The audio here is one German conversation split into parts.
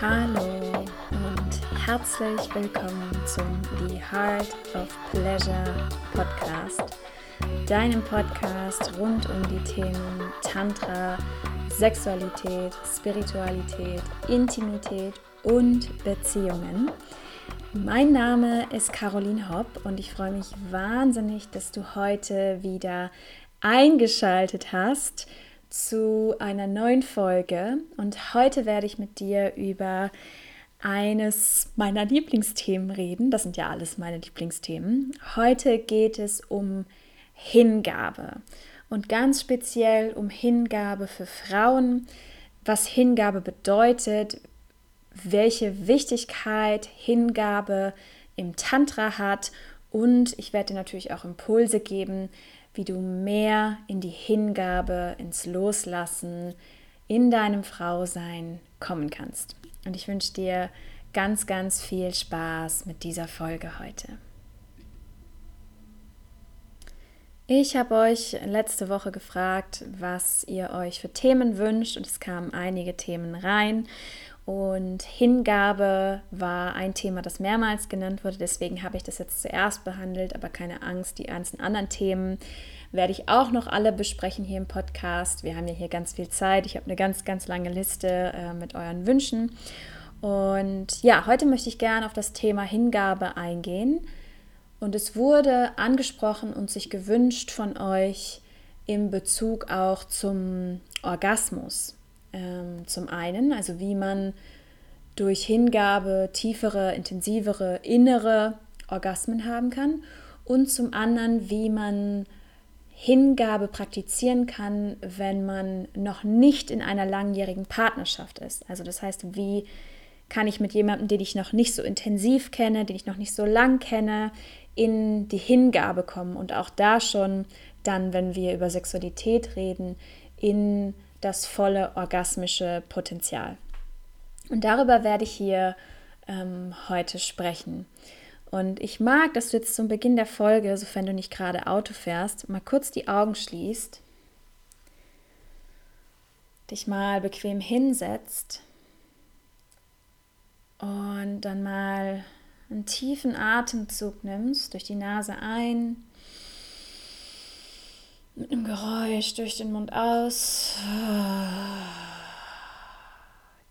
Hallo und herzlich willkommen zum The Heart of Pleasure Podcast, deinem Podcast rund um die Themen Tantra, Sexualität, Spiritualität, Intimität und Beziehungen. Mein Name ist Caroline Hopp und ich freue mich wahnsinnig, dass du heute wieder eingeschaltet hast zu einer neuen Folge und heute werde ich mit dir über eines meiner Lieblingsthemen reden. Das sind ja alles meine Lieblingsthemen. Heute geht es um Hingabe und ganz speziell um Hingabe für Frauen, was Hingabe bedeutet, welche Wichtigkeit Hingabe im Tantra hat und ich werde dir natürlich auch Impulse geben, wie du mehr in die Hingabe, ins Loslassen, in deinem Frausein kommen kannst. Und ich wünsche dir ganz, ganz viel Spaß mit dieser Folge heute. Ich habe euch letzte Woche gefragt, was ihr euch für Themen wünscht und es kamen einige Themen rein. Und Hingabe war ein Thema, das mehrmals genannt wurde. Deswegen habe ich das jetzt zuerst behandelt, aber keine Angst, die ganzen anderen Themen werde ich auch noch alle besprechen hier im Podcast. Wir haben ja hier ganz viel Zeit. Ich habe eine ganz, ganz lange Liste äh, mit euren Wünschen. Und ja, heute möchte ich gerne auf das Thema Hingabe eingehen. Und es wurde angesprochen und sich gewünscht von euch im Bezug auch zum Orgasmus. Ähm, zum einen, also wie man durch Hingabe tiefere, intensivere, innere Orgasmen haben kann. Und zum anderen, wie man Hingabe praktizieren kann, wenn man noch nicht in einer langjährigen Partnerschaft ist. Also das heißt, wie kann ich mit jemandem, den ich noch nicht so intensiv kenne, den ich noch nicht so lang kenne, in die Hingabe kommen und auch da schon dann, wenn wir über Sexualität reden, in das volle orgasmische Potenzial. Und darüber werde ich hier ähm, heute sprechen. Und ich mag, dass du jetzt zum Beginn der Folge, sofern du nicht gerade Auto fährst, mal kurz die Augen schließt, dich mal bequem hinsetzt und dann mal einen tiefen Atemzug nimmst, durch die Nase ein, mit einem Geräusch durch den Mund aus.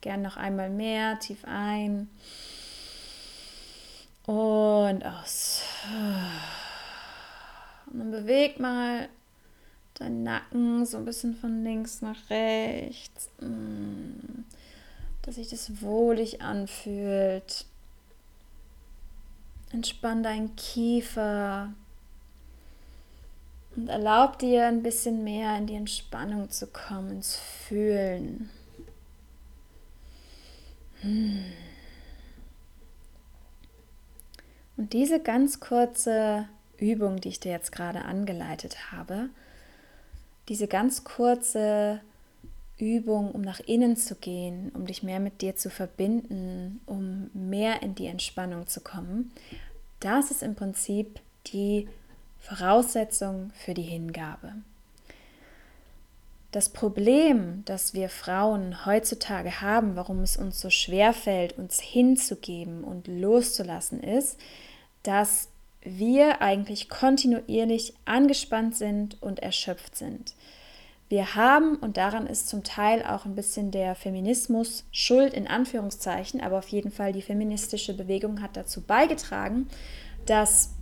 Gern noch einmal mehr, tief ein und aus. Und dann beweg mal deinen Nacken so ein bisschen von links nach rechts, dass sich das wohlig anfühlt. Entspann deinen Kiefer und erlaub dir ein bisschen mehr in die Entspannung zu kommen, ins Fühlen. Und diese ganz kurze Übung, die ich dir jetzt gerade angeleitet habe, diese ganz kurze Übung, um nach innen zu gehen, um dich mehr mit dir zu verbinden, um mehr in die Entspannung zu kommen, das ist im Prinzip die Voraussetzung für die Hingabe. Das Problem, das wir Frauen heutzutage haben, warum es uns so schwer fällt, uns hinzugeben und loszulassen, ist, dass wir eigentlich kontinuierlich angespannt sind und erschöpft sind. Wir haben, und daran ist zum Teil auch ein bisschen der Feminismus schuld in Anführungszeichen, aber auf jeden Fall die feministische Bewegung hat dazu beigetragen, dass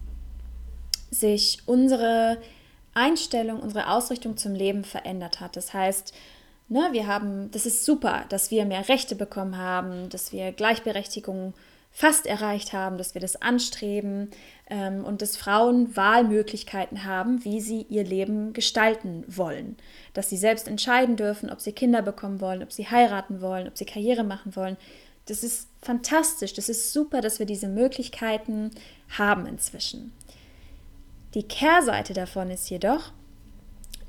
sich unsere Einstellung, unsere Ausrichtung zum Leben verändert hat. Das heißt, ne, wir haben, das ist super, dass wir mehr Rechte bekommen haben, dass wir Gleichberechtigung fast erreicht haben, dass wir das anstreben ähm, und dass Frauen Wahlmöglichkeiten haben, wie sie ihr Leben gestalten wollen. Dass sie selbst entscheiden dürfen, ob sie Kinder bekommen wollen, ob sie heiraten wollen, ob sie Karriere machen wollen. Das ist fantastisch, das ist super, dass wir diese Möglichkeiten haben inzwischen. Die Kehrseite davon ist jedoch,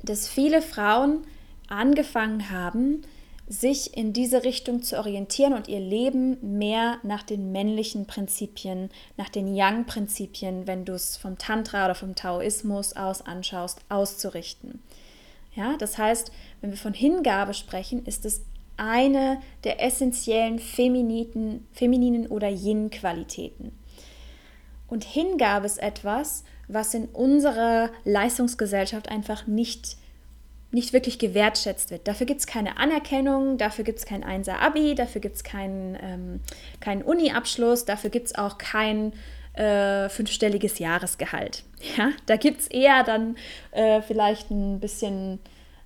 dass viele Frauen angefangen haben, sich in diese Richtung zu orientieren und ihr Leben mehr nach den männlichen Prinzipien, nach den Yang-Prinzipien, wenn du es vom Tantra oder vom Taoismus aus anschaust, auszurichten. Ja, das heißt, wenn wir von Hingabe sprechen, ist es eine der essentiellen femininen, femininen oder Yin-Qualitäten. Und Hingabe ist etwas, was in unserer Leistungsgesellschaft einfach nicht nicht wirklich gewertschätzt wird. Dafür gibt es keine Anerkennung, dafür gibt es kein Einser-Abi, dafür gibt es keinen, ähm, keinen Uni-Abschluss, dafür gibt es auch kein äh, fünfstelliges Jahresgehalt. Ja, da gibt es eher dann äh, vielleicht ein bisschen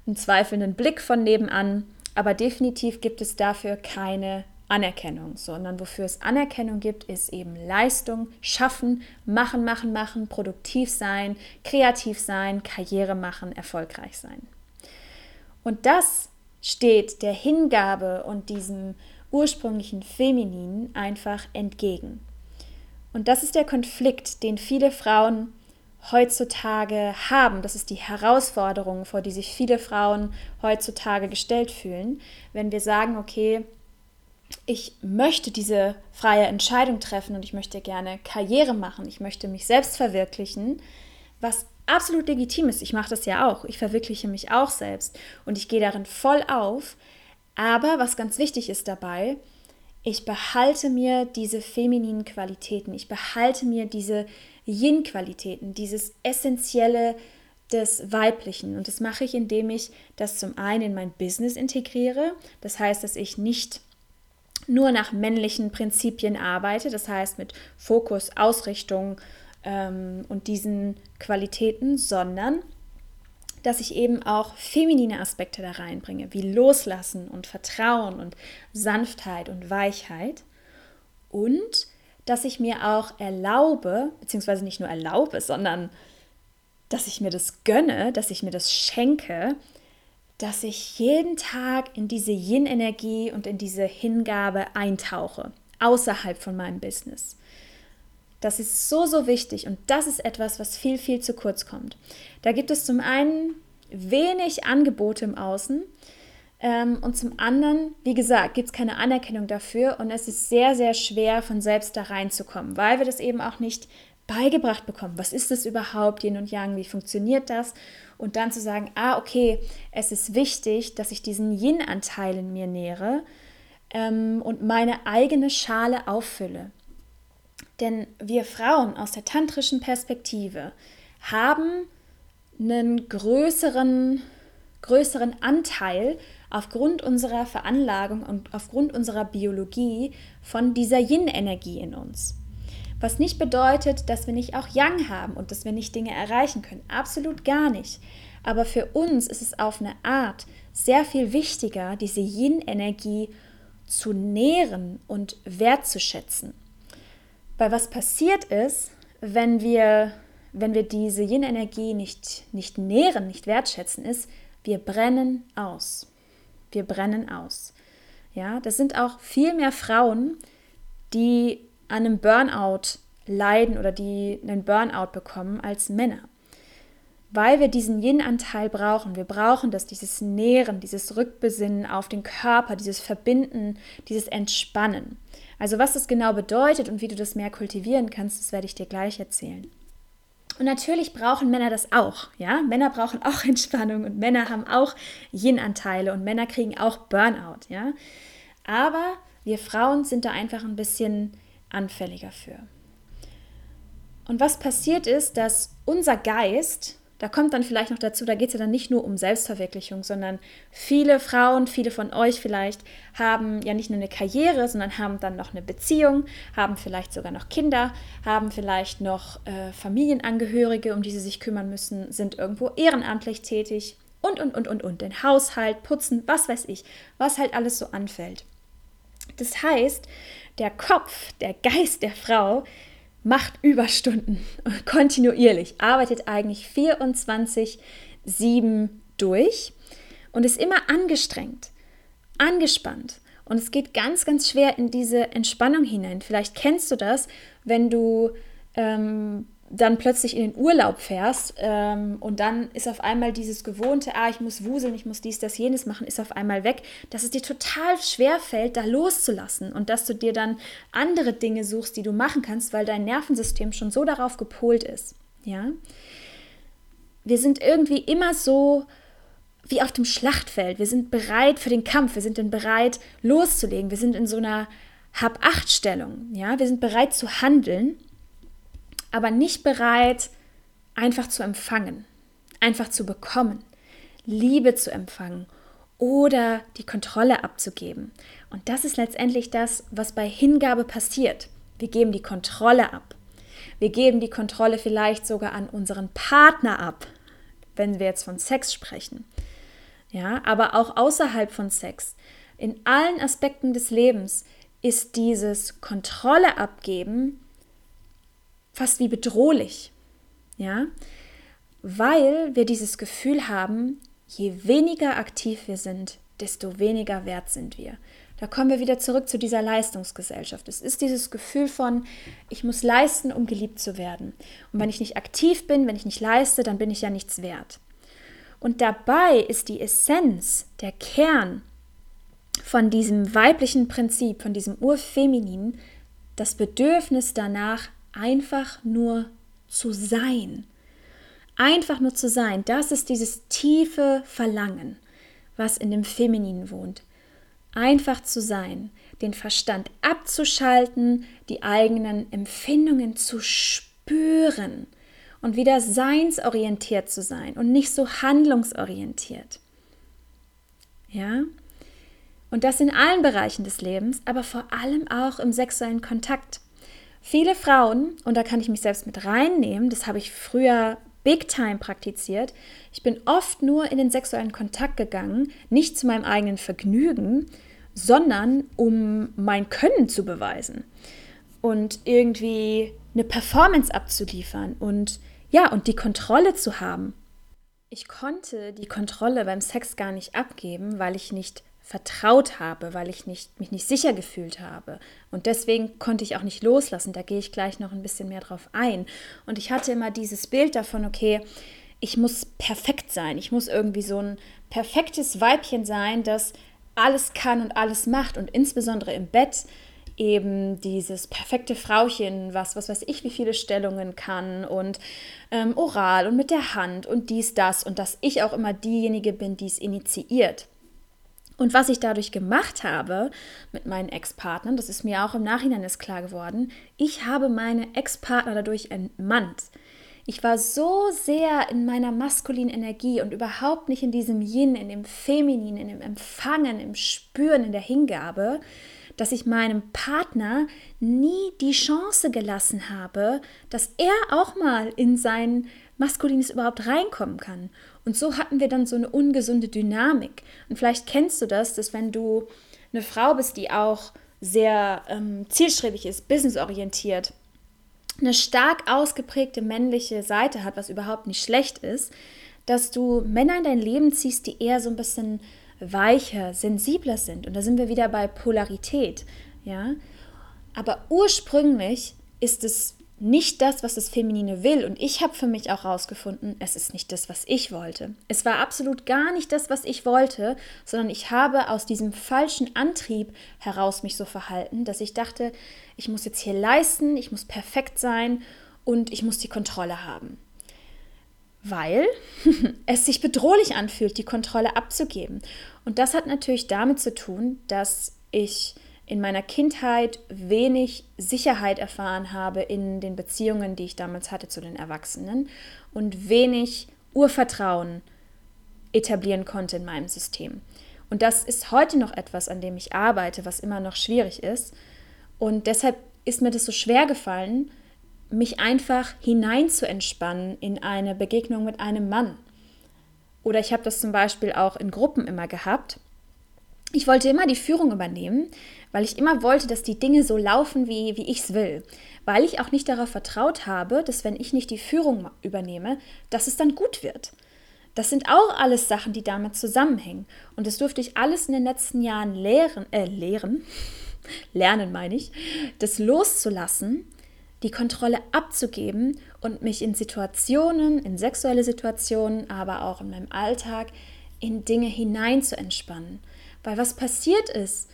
einen zweifelnden Blick von nebenan, aber definitiv gibt es dafür keine Anerkennung, sondern wofür es Anerkennung gibt, ist eben Leistung, schaffen, machen, machen, machen, produktiv sein, kreativ sein, Karriere machen, erfolgreich sein. Und das steht der Hingabe und diesem ursprünglichen Femininen einfach entgegen. Und das ist der Konflikt, den viele Frauen heutzutage haben. Das ist die Herausforderung, vor die sich viele Frauen heutzutage gestellt fühlen, wenn wir sagen, okay, ich möchte diese freie Entscheidung treffen und ich möchte gerne Karriere machen, ich möchte mich selbst verwirklichen, was absolut legitim ist. Ich mache das ja auch. Ich verwirkliche mich auch selbst und ich gehe darin voll auf. Aber was ganz wichtig ist dabei, ich behalte mir diese femininen Qualitäten, ich behalte mir diese Yin-Qualitäten, dieses Essentielle des Weiblichen. Und das mache ich, indem ich das zum einen in mein Business integriere. Das heißt, dass ich nicht nur nach männlichen Prinzipien arbeite, das heißt mit Fokus, Ausrichtung, ähm, und diesen Qualitäten, sondern dass ich eben auch feminine Aspekte da reinbringe, wie Loslassen und Vertrauen und Sanftheit und Weichheit. Und dass ich mir auch erlaube, beziehungsweise nicht nur erlaube, sondern dass ich mir das gönne, dass ich mir das schenke, dass ich jeden Tag in diese Yin-Energie und in diese Hingabe eintauche, außerhalb von meinem Business. Das ist so, so wichtig und das ist etwas, was viel, viel zu kurz kommt. Da gibt es zum einen wenig Angebote im Außen ähm, und zum anderen, wie gesagt, gibt es keine Anerkennung dafür und es ist sehr, sehr schwer, von selbst da reinzukommen, weil wir das eben auch nicht beigebracht bekommen. Was ist das überhaupt, Yin und Yang? Wie funktioniert das? Und dann zu sagen, ah, okay, es ist wichtig, dass ich diesen Yin-Anteil in mir nähere ähm, und meine eigene Schale auffülle. Denn wir Frauen aus der tantrischen Perspektive haben einen größeren, größeren Anteil aufgrund unserer Veranlagung und aufgrund unserer Biologie von dieser Yin-Energie in uns. Was nicht bedeutet, dass wir nicht auch Yang haben und dass wir nicht Dinge erreichen können. Absolut gar nicht. Aber für uns ist es auf eine Art sehr viel wichtiger, diese Yin-Energie zu nähren und wertzuschätzen. Weil was passiert ist, wenn wir, wenn wir diese Yin-Energie nicht, nicht nähren, nicht wertschätzen, ist, wir brennen aus. Wir brennen aus. Ja, das sind auch viel mehr Frauen, die an einem Burnout leiden oder die einen Burnout bekommen als Männer. Weil wir diesen Yin-Anteil brauchen. Wir brauchen das, dieses Nähren, dieses Rückbesinnen auf den Körper, dieses Verbinden, dieses Entspannen. Also was das genau bedeutet und wie du das mehr kultivieren kannst, das werde ich dir gleich erzählen. Und natürlich brauchen Männer das auch, ja? Männer brauchen auch Entspannung und Männer haben auch Yin-Anteile und Männer kriegen auch Burnout, ja? Aber wir Frauen sind da einfach ein bisschen anfälliger für. Und was passiert ist, dass unser Geist da kommt dann vielleicht noch dazu, da geht es ja dann nicht nur um Selbstverwirklichung, sondern viele Frauen, viele von euch vielleicht, haben ja nicht nur eine Karriere, sondern haben dann noch eine Beziehung, haben vielleicht sogar noch Kinder, haben vielleicht noch äh, Familienangehörige, um die sie sich kümmern müssen, sind irgendwo ehrenamtlich tätig und, und, und, und, und. Den Haushalt, putzen, was weiß ich, was halt alles so anfällt. Das heißt, der Kopf, der Geist der Frau macht Überstunden kontinuierlich, arbeitet eigentlich 24-7 durch und ist immer angestrengt, angespannt. Und es geht ganz, ganz schwer in diese Entspannung hinein. Vielleicht kennst du das, wenn du, ähm, dann plötzlich in den Urlaub fährst ähm, und dann ist auf einmal dieses gewohnte, ah, ich muss wuseln, ich muss dies, das, jenes machen, ist auf einmal weg, dass es dir total schwer fällt, da loszulassen und dass du dir dann andere Dinge suchst, die du machen kannst, weil dein Nervensystem schon so darauf gepolt ist. Ja, wir sind irgendwie immer so wie auf dem Schlachtfeld. Wir sind bereit für den Kampf, wir sind dann bereit loszulegen, wir sind in so einer Hab-Acht-Stellung. Ja, wir sind bereit zu handeln aber nicht bereit, einfach zu empfangen, einfach zu bekommen, Liebe zu empfangen oder die Kontrolle abzugeben. Und das ist letztendlich das, was bei Hingabe passiert. Wir geben die Kontrolle ab. Wir geben die Kontrolle vielleicht sogar an unseren Partner ab, wenn wir jetzt von Sex sprechen. Ja, aber auch außerhalb von Sex. In allen Aspekten des Lebens ist dieses Kontrolle abgeben fast wie bedrohlich. Ja? Weil wir dieses Gefühl haben, je weniger aktiv wir sind, desto weniger wert sind wir. Da kommen wir wieder zurück zu dieser Leistungsgesellschaft. Es ist dieses Gefühl von, ich muss leisten, um geliebt zu werden. Und wenn ich nicht aktiv bin, wenn ich nicht leiste, dann bin ich ja nichts wert. Und dabei ist die Essenz, der Kern von diesem weiblichen Prinzip, von diesem Urfemininen, das Bedürfnis danach, einfach nur zu sein. Einfach nur zu sein, das ist dieses tiefe Verlangen, was in dem Femininen wohnt. Einfach zu sein, den Verstand abzuschalten, die eigenen Empfindungen zu spüren und wieder seinsorientiert zu sein und nicht so handlungsorientiert. Ja? Und das in allen Bereichen des Lebens, aber vor allem auch im sexuellen Kontakt. Viele Frauen, und da kann ich mich selbst mit reinnehmen, das habe ich früher Big Time praktiziert. Ich bin oft nur in den sexuellen Kontakt gegangen, nicht zu meinem eigenen Vergnügen, sondern um mein Können zu beweisen und irgendwie eine Performance abzuliefern und ja, und die Kontrolle zu haben. Ich konnte die Kontrolle beim Sex gar nicht abgeben, weil ich nicht vertraut habe, weil ich nicht, mich nicht sicher gefühlt habe. Und deswegen konnte ich auch nicht loslassen. Da gehe ich gleich noch ein bisschen mehr drauf ein. Und ich hatte immer dieses Bild davon, okay, ich muss perfekt sein. Ich muss irgendwie so ein perfektes Weibchen sein, das alles kann und alles macht. Und insbesondere im Bett eben dieses perfekte Frauchen, was, was weiß ich, wie viele Stellungen kann und ähm, oral und mit der Hand und dies, das und dass ich auch immer diejenige bin, die es initiiert. Und was ich dadurch gemacht habe mit meinen Ex-Partnern, das ist mir auch im Nachhinein ist klar geworden, ich habe meine Ex-Partner dadurch entmannt. Ich war so sehr in meiner maskulinen Energie und überhaupt nicht in diesem Yin, in dem Femininen, in dem Empfangen, im Spüren, in der Hingabe, dass ich meinem Partner nie die Chance gelassen habe, dass er auch mal in sein Maskulines überhaupt reinkommen kann. Und so hatten wir dann so eine ungesunde Dynamik. Und vielleicht kennst du das, dass wenn du eine Frau bist, die auch sehr ähm, zielstrebig ist, businessorientiert, eine stark ausgeprägte männliche Seite hat, was überhaupt nicht schlecht ist, dass du Männer in dein Leben ziehst, die eher so ein bisschen weicher, sensibler sind. Und da sind wir wieder bei Polarität, ja. Aber ursprünglich ist es nicht das, was das Feminine will. Und ich habe für mich auch herausgefunden, es ist nicht das, was ich wollte. Es war absolut gar nicht das, was ich wollte, sondern ich habe aus diesem falschen Antrieb heraus mich so verhalten, dass ich dachte, ich muss jetzt hier leisten, ich muss perfekt sein und ich muss die Kontrolle haben. Weil es sich bedrohlich anfühlt, die Kontrolle abzugeben. Und das hat natürlich damit zu tun, dass ich in meiner Kindheit wenig Sicherheit erfahren habe in den Beziehungen, die ich damals hatte zu den Erwachsenen und wenig Urvertrauen etablieren konnte in meinem System. Und das ist heute noch etwas, an dem ich arbeite, was immer noch schwierig ist. Und deshalb ist mir das so schwer gefallen, mich einfach hinein zu entspannen in eine Begegnung mit einem Mann. Oder ich habe das zum Beispiel auch in Gruppen immer gehabt. Ich wollte immer die Führung übernehmen, weil ich immer wollte, dass die Dinge so laufen, wie, wie ich es will. Weil ich auch nicht darauf vertraut habe, dass wenn ich nicht die Führung übernehme, dass es dann gut wird. Das sind auch alles Sachen, die damit zusammenhängen. Und das durfte ich alles in den letzten Jahren lehren, äh, lehren, lernen meine ich, das loszulassen, die Kontrolle abzugeben und mich in Situationen, in sexuelle Situationen, aber auch in meinem Alltag, in Dinge hinein zu entspannen. Weil was passiert ist,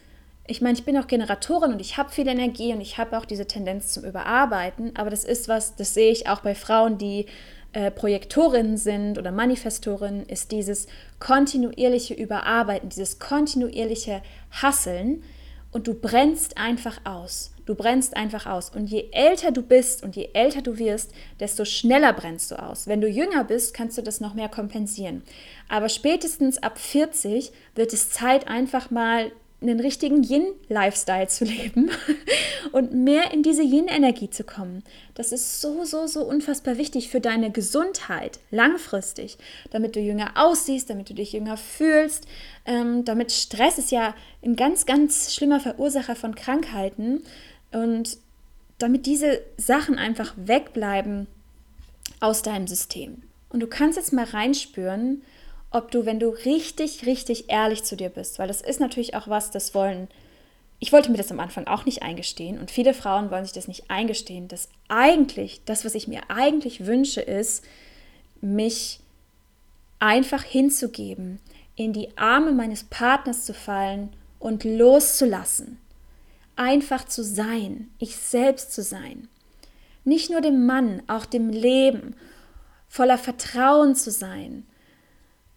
ich meine, ich bin auch Generatorin und ich habe viel Energie und ich habe auch diese Tendenz zum Überarbeiten, aber das ist was, das sehe ich auch bei Frauen, die äh, Projektorinnen sind oder Manifestorinnen, ist dieses kontinuierliche Überarbeiten, dieses kontinuierliche Hasseln und du brennst einfach aus. Du brennst einfach aus. Und je älter du bist und je älter du wirst, desto schneller brennst du aus. Wenn du jünger bist, kannst du das noch mehr kompensieren. Aber spätestens ab 40 wird es Zeit, einfach mal einen richtigen Yin-Lifestyle zu leben und mehr in diese Yin-Energie zu kommen. Das ist so, so, so unfassbar wichtig für deine Gesundheit langfristig, damit du jünger aussiehst, damit du dich jünger fühlst, ähm, damit Stress ist ja ein ganz, ganz schlimmer Verursacher von Krankheiten und damit diese Sachen einfach wegbleiben aus deinem System. Und du kannst jetzt mal reinspüren, ob du, wenn du richtig, richtig ehrlich zu dir bist, weil das ist natürlich auch was, das wollen, ich wollte mir das am Anfang auch nicht eingestehen und viele Frauen wollen sich das nicht eingestehen, dass eigentlich, das, was ich mir eigentlich wünsche, ist, mich einfach hinzugeben, in die Arme meines Partners zu fallen und loszulassen. Einfach zu sein, ich selbst zu sein. Nicht nur dem Mann, auch dem Leben, voller Vertrauen zu sein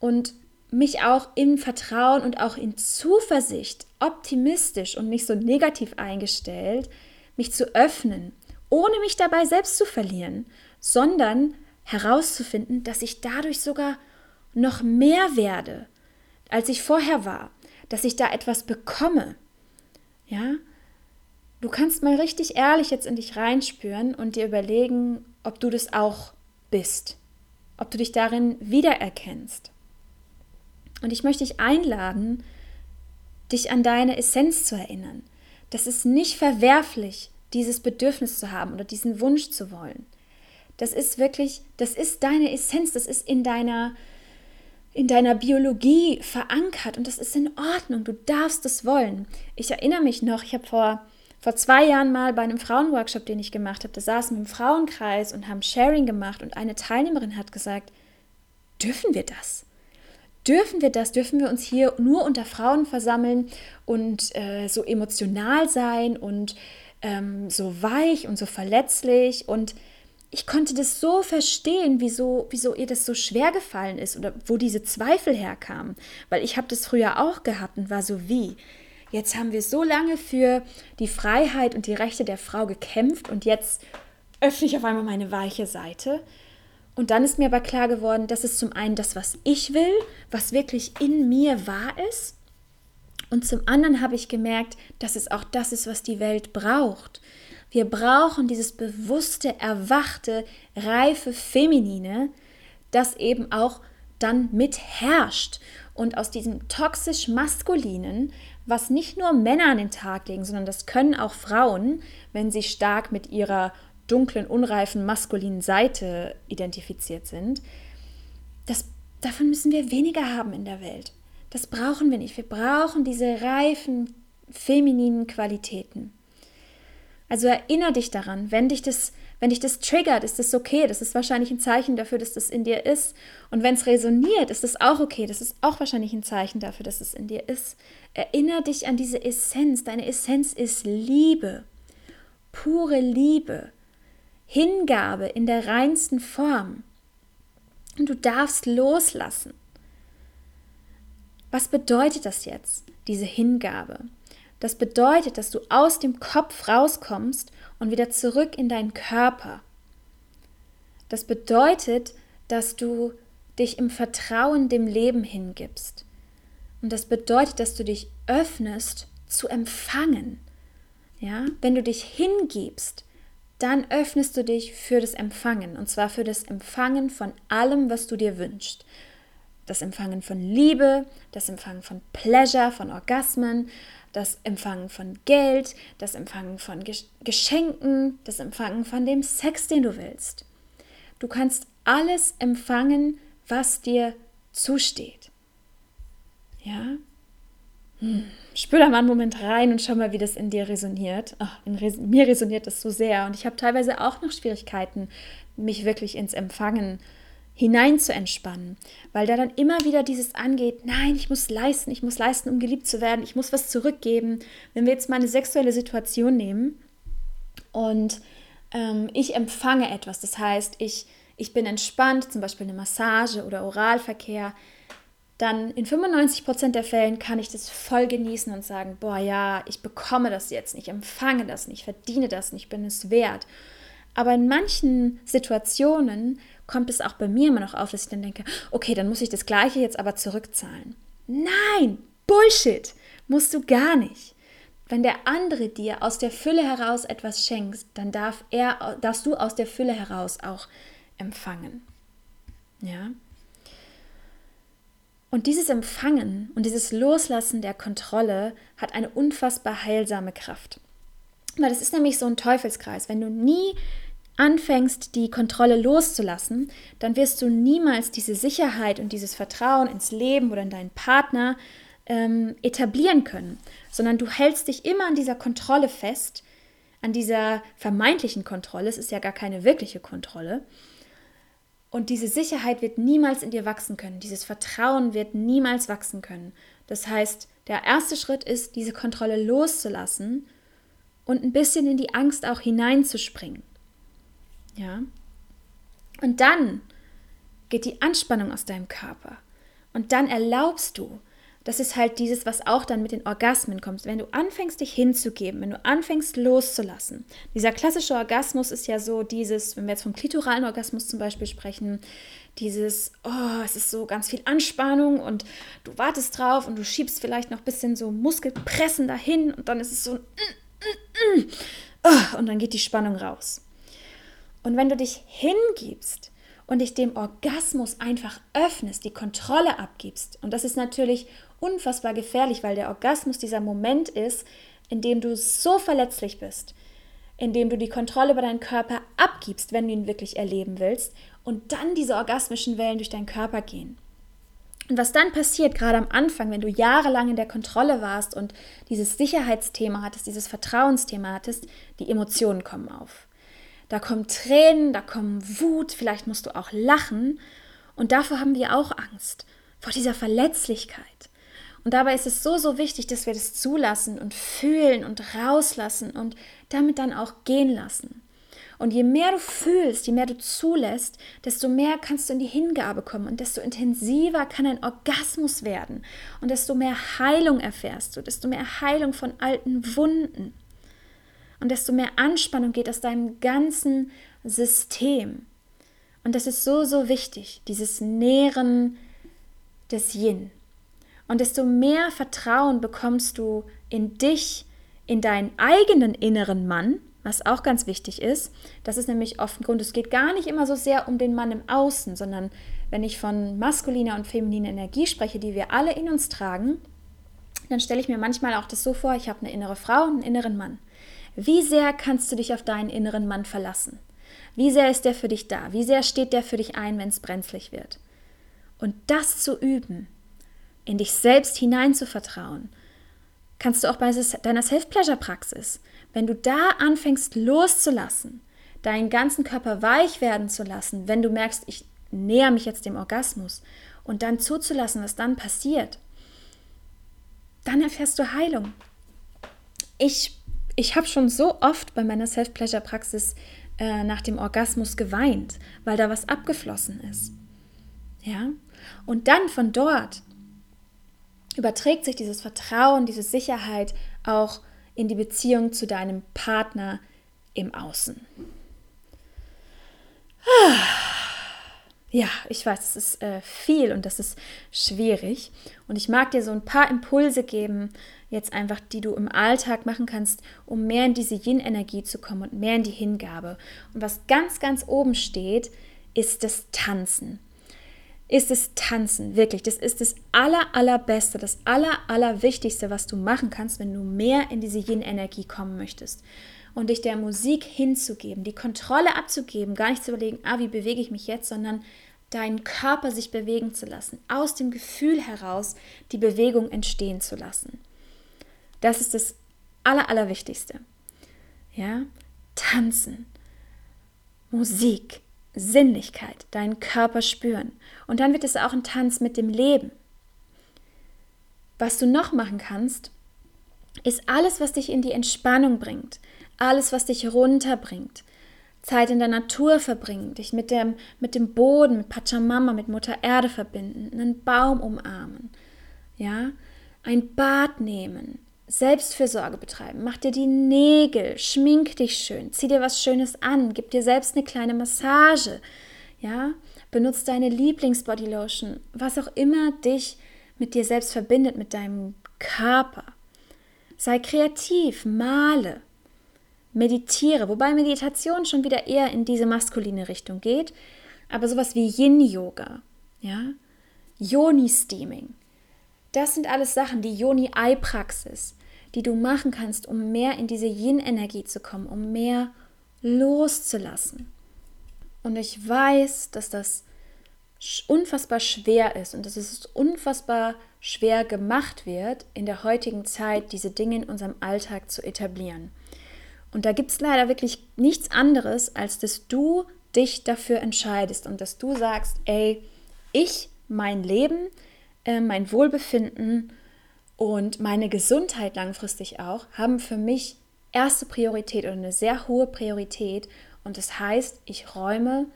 und mich auch im Vertrauen und auch in Zuversicht, optimistisch und nicht so negativ eingestellt, mich zu öffnen, ohne mich dabei selbst zu verlieren, sondern herauszufinden, dass ich dadurch sogar noch mehr werde, als ich vorher war, dass ich da etwas bekomme. Ja? Du kannst mal richtig ehrlich jetzt in dich reinspüren und dir überlegen, ob du das auch bist, ob du dich darin wiedererkennst. Und ich möchte dich einladen, dich an deine Essenz zu erinnern. Das ist nicht verwerflich, dieses Bedürfnis zu haben oder diesen Wunsch zu wollen. Das ist wirklich, das ist deine Essenz, das ist in deiner, in deiner Biologie verankert und das ist in Ordnung. Du darfst es wollen. Ich erinnere mich noch, ich habe vor, vor zwei Jahren mal bei einem Frauenworkshop, den ich gemacht habe, da saßen wir im Frauenkreis und haben Sharing gemacht und eine Teilnehmerin hat gesagt, dürfen wir das? Dürfen wir das? Dürfen wir uns hier nur unter Frauen versammeln und äh, so emotional sein und ähm, so weich und so verletzlich? Und ich konnte das so verstehen, wieso, wieso ihr das so schwer gefallen ist oder wo diese Zweifel herkamen. Weil ich habe das früher auch gehabt und war so wie. Jetzt haben wir so lange für die Freiheit und die Rechte der Frau gekämpft und jetzt öffne ich auf einmal meine weiche Seite und dann ist mir aber klar geworden, dass es zum einen das, was ich will, was wirklich in mir wahr ist. Und zum anderen habe ich gemerkt, dass es auch das ist, was die Welt braucht. Wir brauchen dieses bewusste, erwachte, reife Feminine, das eben auch dann mitherrscht und aus diesem toxisch maskulinen, was nicht nur Männer an den Tag legen, sondern das können auch Frauen, wenn sie stark mit ihrer dunklen, unreifen, maskulinen Seite identifiziert sind, das, davon müssen wir weniger haben in der Welt. Das brauchen wir nicht. Wir brauchen diese reifen, femininen Qualitäten. Also erinnere dich daran, wenn dich das, wenn dich das triggert, ist das okay. Das ist wahrscheinlich ein Zeichen dafür, dass das in dir ist. Und wenn es resoniert, ist das auch okay. Das ist auch wahrscheinlich ein Zeichen dafür, dass es in dir ist. Erinnere dich an diese Essenz. Deine Essenz ist Liebe. Pure Liebe. Hingabe in der reinsten Form. Und du darfst loslassen. Was bedeutet das jetzt, diese Hingabe? Das bedeutet, dass du aus dem Kopf rauskommst und wieder zurück in deinen Körper. Das bedeutet, dass du dich im Vertrauen dem Leben hingibst. Und das bedeutet, dass du dich öffnest zu empfangen. Ja, wenn du dich hingibst, dann öffnest du dich für das Empfangen und zwar für das Empfangen von allem, was du dir wünschst. Das Empfangen von Liebe, das Empfangen von Pleasure, von Orgasmen, das Empfangen von Geld, das Empfangen von Geschenken, das Empfangen von dem Sex, den du willst. Du kannst alles empfangen, was dir zusteht. Ja? Spür da mal einen Moment rein und schau mal, wie das in dir resoniert. Oh, in res mir resoniert das so sehr und ich habe teilweise auch noch Schwierigkeiten, mich wirklich ins Empfangen hinein zu entspannen, weil da dann immer wieder dieses angeht, nein, ich muss leisten, ich muss leisten, um geliebt zu werden, ich muss was zurückgeben. Wenn wir jetzt mal eine sexuelle Situation nehmen und ähm, ich empfange etwas, das heißt, ich, ich bin entspannt, zum Beispiel eine Massage oder Oralverkehr, dann in 95 Prozent der Fällen kann ich das voll genießen und sagen, boah ja, ich bekomme das jetzt nicht, empfange das nicht, verdiene das nicht, bin es wert. Aber in manchen Situationen kommt es auch bei mir immer noch auf, dass ich dann denke, okay, dann muss ich das gleiche jetzt aber zurückzahlen. Nein, Bullshit, musst du gar nicht. Wenn der andere dir aus der Fülle heraus etwas schenkt, dann darf er, darfst du aus der Fülle heraus auch empfangen. Ja? Und dieses Empfangen und dieses Loslassen der Kontrolle hat eine unfassbar heilsame Kraft. Weil das ist nämlich so ein Teufelskreis. Wenn du nie anfängst, die Kontrolle loszulassen, dann wirst du niemals diese Sicherheit und dieses Vertrauen ins Leben oder in deinen Partner ähm, etablieren können, sondern du hältst dich immer an dieser Kontrolle fest, an dieser vermeintlichen Kontrolle. Es ist ja gar keine wirkliche Kontrolle. Und diese Sicherheit wird niemals in dir wachsen können. Dieses Vertrauen wird niemals wachsen können. Das heißt, der erste Schritt ist, diese Kontrolle loszulassen und ein bisschen in die Angst auch hineinzuspringen. Ja? Und dann geht die Anspannung aus deinem Körper. Und dann erlaubst du, das ist halt dieses, was auch dann mit den Orgasmen kommt. Wenn du anfängst, dich hinzugeben, wenn du anfängst, loszulassen. Dieser klassische Orgasmus ist ja so dieses, wenn wir jetzt vom klitoralen Orgasmus zum Beispiel sprechen, dieses, oh, es ist so ganz viel Anspannung und du wartest drauf und du schiebst vielleicht noch ein bisschen so Muskelpressen dahin und dann ist es so, mm, oh, und dann geht die Spannung raus. Und wenn du dich hingibst, und dich dem Orgasmus einfach öffnest, die Kontrolle abgibst. Und das ist natürlich unfassbar gefährlich, weil der Orgasmus dieser Moment ist, in dem du so verletzlich bist, in dem du die Kontrolle über deinen Körper abgibst, wenn du ihn wirklich erleben willst, und dann diese orgasmischen Wellen durch deinen Körper gehen. Und was dann passiert, gerade am Anfang, wenn du jahrelang in der Kontrolle warst und dieses Sicherheitsthema hattest, dieses Vertrauensthema hattest, die Emotionen kommen auf. Da kommen Tränen, da kommen Wut, vielleicht musst du auch lachen. Und davor haben wir auch Angst, vor dieser Verletzlichkeit. Und dabei ist es so, so wichtig, dass wir das zulassen und fühlen und rauslassen und damit dann auch gehen lassen. Und je mehr du fühlst, je mehr du zulässt, desto mehr kannst du in die Hingabe kommen und desto intensiver kann ein Orgasmus werden und desto mehr Heilung erfährst du, desto mehr Heilung von alten Wunden und desto mehr Anspannung geht aus deinem ganzen System. Und das ist so, so wichtig, dieses Nähren des Yin. Und desto mehr Vertrauen bekommst du in dich, in deinen eigenen inneren Mann, was auch ganz wichtig ist. Das ist nämlich oft ein Grund, es geht gar nicht immer so sehr um den Mann im Außen, sondern wenn ich von maskuliner und femininer Energie spreche, die wir alle in uns tragen, dann stelle ich mir manchmal auch das so vor, ich habe eine innere Frau und einen inneren Mann. Wie sehr kannst du dich auf deinen inneren Mann verlassen? Wie sehr ist der für dich da? Wie sehr steht der für dich ein, wenn es brenzlig wird? Und das zu üben, in dich selbst hineinzuvertrauen, kannst du auch bei deiner Self-Pleasure-Praxis. Wenn du da anfängst loszulassen, deinen ganzen Körper weich werden zu lassen, wenn du merkst, ich näher mich jetzt dem Orgasmus und dann zuzulassen, was dann passiert, dann erfährst du Heilung. Ich, ich habe schon so oft bei meiner Self-Pleasure-Praxis äh, nach dem Orgasmus geweint, weil da was abgeflossen ist. Ja? Und dann von dort überträgt sich dieses Vertrauen, diese Sicherheit auch in die Beziehung zu deinem Partner im Außen. Ja, ich weiß, es ist äh, viel und das ist schwierig. Und ich mag dir so ein paar Impulse geben, jetzt einfach, die du im Alltag machen kannst, um mehr in diese Yin-Energie zu kommen und mehr in die Hingabe. Und was ganz, ganz oben steht, ist das Tanzen ist es Tanzen. Wirklich, das ist das aller, allerbeste, das aller, allerwichtigste, was du machen kannst, wenn du mehr in diese Yin-Energie kommen möchtest. Und dich der Musik hinzugeben, die Kontrolle abzugeben, gar nicht zu überlegen, ah, wie bewege ich mich jetzt, sondern deinen Körper sich bewegen zu lassen, aus dem Gefühl heraus die Bewegung entstehen zu lassen. Das ist das Aller, Allerwichtigste. Ja, tanzen, Musik, Sinnlichkeit, deinen Körper spüren. Und dann wird es auch ein Tanz mit dem Leben. Was du noch machen kannst, ist alles, was dich in die Entspannung bringt, alles, was dich runterbringt. Zeit in der Natur verbringen, dich mit dem, mit dem Boden, mit Pachamama, mit Mutter Erde verbinden, einen Baum umarmen, ja, ein Bad nehmen, Selbstfürsorge betreiben, mach dir die Nägel, schmink dich schön, zieh dir was Schönes an, gib dir selbst eine kleine Massage, ja, benutze deine Lieblingsbodylotion, was auch immer dich mit dir selbst verbindet, mit deinem Körper. Sei kreativ, male, meditiere, wobei Meditation schon wieder eher in diese maskuline Richtung geht, aber sowas wie Yin-Yoga, ja, Yoni-Steaming, das sind alles Sachen, die Yoni-Ei-Praxis, die du machen kannst, um mehr in diese Yin-Energie zu kommen, um mehr loszulassen. Und ich weiß, dass das unfassbar schwer ist und dass es unfassbar schwer gemacht wird, in der heutigen Zeit diese Dinge in unserem Alltag zu etablieren. Und da gibt es leider wirklich nichts anderes, als dass du dich dafür entscheidest und dass du sagst, ey, ich, mein Leben, äh, mein Wohlbefinden und meine Gesundheit langfristig auch haben für mich erste Priorität oder eine sehr hohe Priorität. Und das heißt, ich räume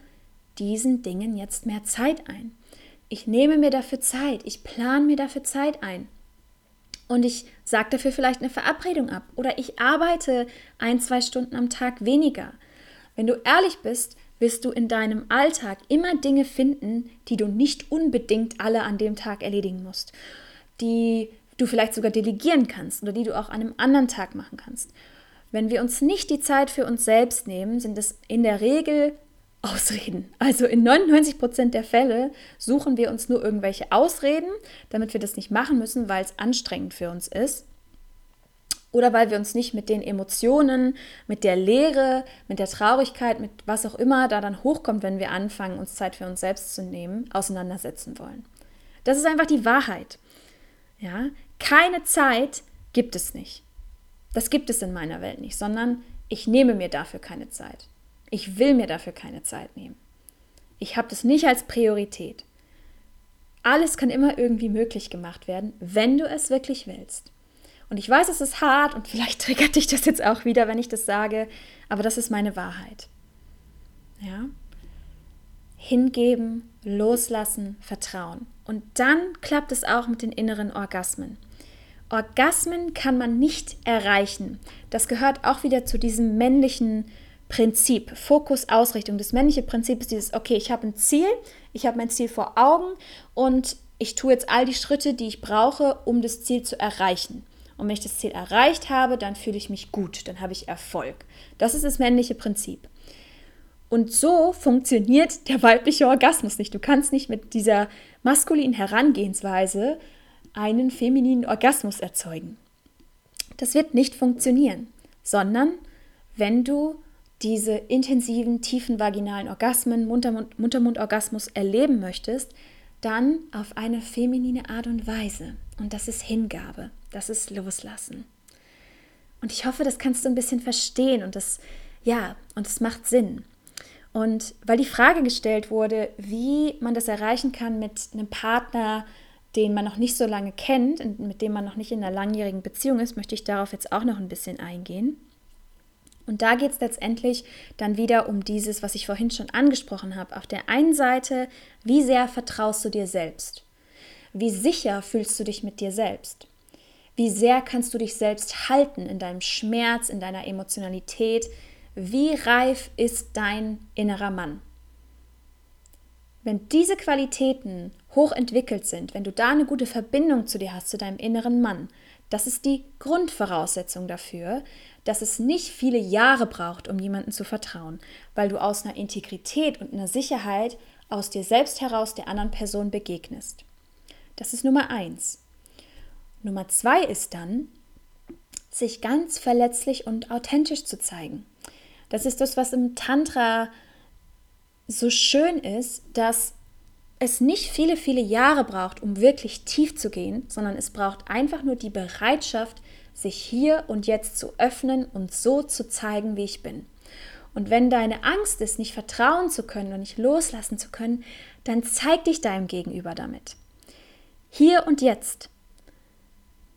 diesen Dingen jetzt mehr Zeit ein. Ich nehme mir dafür Zeit, ich plane mir dafür Zeit ein. Und ich sage dafür vielleicht eine Verabredung ab oder ich arbeite ein, zwei Stunden am Tag weniger. Wenn du ehrlich bist, wirst du in deinem Alltag immer Dinge finden, die du nicht unbedingt alle an dem Tag erledigen musst, die du vielleicht sogar delegieren kannst oder die du auch an einem anderen Tag machen kannst. Wenn wir uns nicht die Zeit für uns selbst nehmen, sind es in der Regel Ausreden. Also in 99 Prozent der Fälle suchen wir uns nur irgendwelche Ausreden, damit wir das nicht machen müssen, weil es anstrengend für uns ist oder weil wir uns nicht mit den Emotionen, mit der Leere, mit der Traurigkeit, mit was auch immer da dann hochkommt, wenn wir anfangen, uns Zeit für uns selbst zu nehmen, auseinandersetzen wollen. Das ist einfach die Wahrheit. Ja, keine Zeit gibt es nicht. Das gibt es in meiner Welt nicht, sondern ich nehme mir dafür keine Zeit. Ich will mir dafür keine Zeit nehmen. Ich habe das nicht als Priorität. Alles kann immer irgendwie möglich gemacht werden, wenn du es wirklich willst. Und ich weiß, es ist hart und vielleicht triggert dich das jetzt auch wieder, wenn ich das sage, aber das ist meine Wahrheit. Ja? Hingeben, loslassen, vertrauen. Und dann klappt es auch mit den inneren Orgasmen. Orgasmen kann man nicht erreichen. Das gehört auch wieder zu diesem männlichen Prinzip, Fokus, Ausrichtung. Das männliche Prinzip ist dieses, okay, ich habe ein Ziel, ich habe mein Ziel vor Augen und ich tue jetzt all die Schritte, die ich brauche, um das Ziel zu erreichen. Und wenn ich das Ziel erreicht habe, dann fühle ich mich gut, dann habe ich Erfolg. Das ist das männliche Prinzip. Und so funktioniert der weibliche Orgasmus nicht. Du kannst nicht mit dieser maskulinen Herangehensweise einen femininen Orgasmus erzeugen. Das wird nicht funktionieren, sondern wenn du diese intensiven, tiefen vaginalen Orgasmen, Muttermund, Muttermundorgasmus erleben möchtest, dann auf eine feminine Art und Weise. Und das ist Hingabe, das ist Loslassen. Und ich hoffe, das kannst du ein bisschen verstehen und das, ja, und es macht Sinn. Und weil die Frage gestellt wurde, wie man das erreichen kann mit einem Partner, den man noch nicht so lange kennt und mit dem man noch nicht in einer langjährigen Beziehung ist, möchte ich darauf jetzt auch noch ein bisschen eingehen. Und da geht es letztendlich dann wieder um dieses, was ich vorhin schon angesprochen habe. Auf der einen Seite, wie sehr vertraust du dir selbst? Wie sicher fühlst du dich mit dir selbst? Wie sehr kannst du dich selbst halten in deinem Schmerz, in deiner Emotionalität? Wie reif ist dein innerer Mann? Wenn diese Qualitäten hochentwickelt sind, wenn du da eine gute Verbindung zu dir hast, zu deinem inneren Mann, das ist die Grundvoraussetzung dafür, dass es nicht viele Jahre braucht, um jemanden zu vertrauen, weil du aus einer Integrität und einer Sicherheit aus dir selbst heraus der anderen Person begegnest. Das ist Nummer eins. Nummer zwei ist dann, sich ganz verletzlich und authentisch zu zeigen. Das ist das, was im Tantra so schön ist, dass es nicht viele, viele Jahre braucht, um wirklich tief zu gehen, sondern es braucht einfach nur die Bereitschaft, sich hier und jetzt zu öffnen und so zu zeigen, wie ich bin. Und wenn deine Angst ist, nicht vertrauen zu können und nicht loslassen zu können, dann zeig dich deinem Gegenüber damit. Hier und jetzt.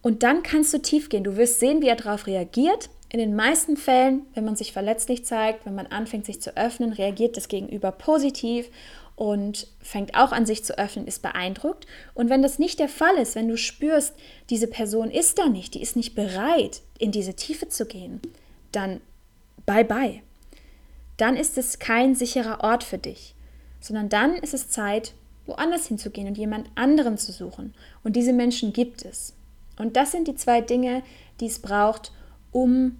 Und dann kannst du tief gehen. Du wirst sehen, wie er darauf reagiert. In den meisten Fällen, wenn man sich verletzlich zeigt, wenn man anfängt, sich zu öffnen, reagiert das Gegenüber positiv und fängt auch an, sich zu öffnen, ist beeindruckt. Und wenn das nicht der Fall ist, wenn du spürst, diese Person ist da nicht, die ist nicht bereit, in diese Tiefe zu gehen, dann bye bye. Dann ist es kein sicherer Ort für dich, sondern dann ist es Zeit, woanders hinzugehen und jemand anderen zu suchen. Und diese Menschen gibt es. Und das sind die zwei Dinge, die es braucht, um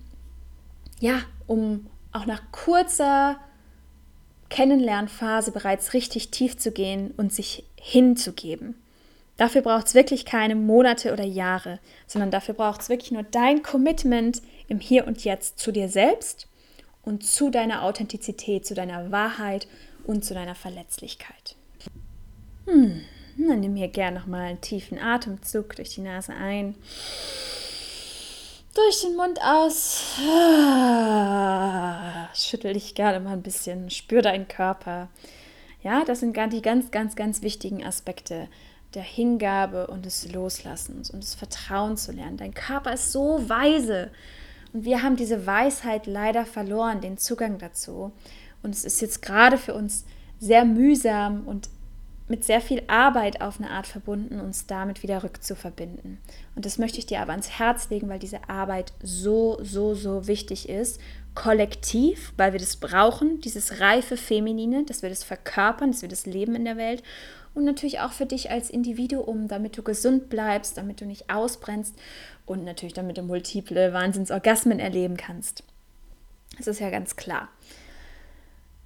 ja, um auch nach kurzer Kennenlernphase bereits richtig tief zu gehen und sich hinzugeben. Dafür braucht es wirklich keine Monate oder Jahre, sondern dafür braucht es wirklich nur dein Commitment im Hier und Jetzt zu dir selbst und zu deiner Authentizität, zu deiner Wahrheit und zu deiner Verletzlichkeit. Hm, dann nimm hier gerne nochmal einen tiefen Atemzug durch die Nase ein durch den Mund aus. Schüttel dich gerne mal ein bisschen, spür deinen Körper. Ja, das sind die ganz, ganz, ganz wichtigen Aspekte der Hingabe und des Loslassens und des Vertrauens zu lernen. Dein Körper ist so weise und wir haben diese Weisheit leider verloren, den Zugang dazu. Und es ist jetzt gerade für uns sehr mühsam und mit sehr viel Arbeit auf eine Art verbunden, uns damit wieder rückzuverbinden. Und das möchte ich dir aber ans Herz legen, weil diese Arbeit so, so, so wichtig ist. Kollektiv, weil wir das brauchen, dieses reife Feminine, dass wir das verkörpern, dass wir das leben in der Welt. Und natürlich auch für dich als Individuum, damit du gesund bleibst, damit du nicht ausbrennst und natürlich damit du multiple Wahnsinnsorgasmen erleben kannst. Das ist ja ganz klar.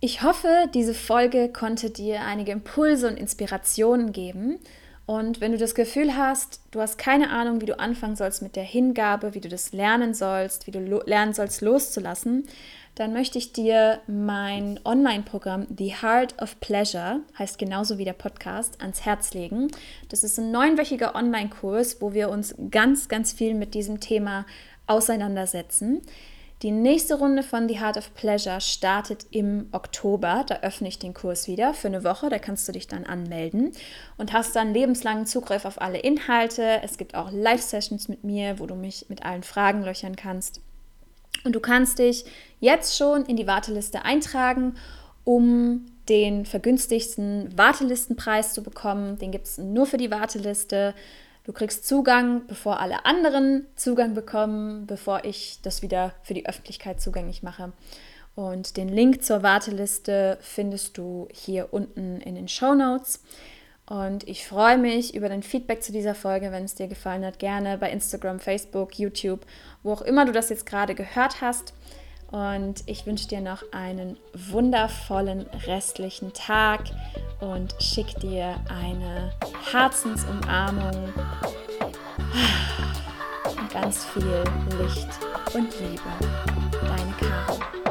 Ich hoffe, diese Folge konnte dir einige Impulse und Inspirationen geben. Und wenn du das Gefühl hast, du hast keine Ahnung, wie du anfangen sollst mit der Hingabe, wie du das lernen sollst, wie du lernen sollst loszulassen, dann möchte ich dir mein Online-Programm The Heart of Pleasure, heißt genauso wie der Podcast, ans Herz legen. Das ist ein neunwöchiger Online-Kurs, wo wir uns ganz, ganz viel mit diesem Thema auseinandersetzen. Die nächste Runde von The Heart of Pleasure startet im Oktober. Da öffne ich den Kurs wieder für eine Woche. Da kannst du dich dann anmelden und hast dann lebenslangen Zugriff auf alle Inhalte. Es gibt auch Live-Sessions mit mir, wo du mich mit allen Fragen löchern kannst. Und du kannst dich jetzt schon in die Warteliste eintragen, um den vergünstigsten Wartelistenpreis zu bekommen. Den gibt es nur für die Warteliste. Du kriegst Zugang, bevor alle anderen Zugang bekommen, bevor ich das wieder für die Öffentlichkeit zugänglich mache. Und den Link zur Warteliste findest du hier unten in den Show Notes. Und ich freue mich über dein Feedback zu dieser Folge, wenn es dir gefallen hat. Gerne bei Instagram, Facebook, YouTube, wo auch immer du das jetzt gerade gehört hast. Und ich wünsche dir noch einen wundervollen restlichen Tag und schicke dir eine Herzensumarmung und ganz viel Licht und Liebe. Deine Karin.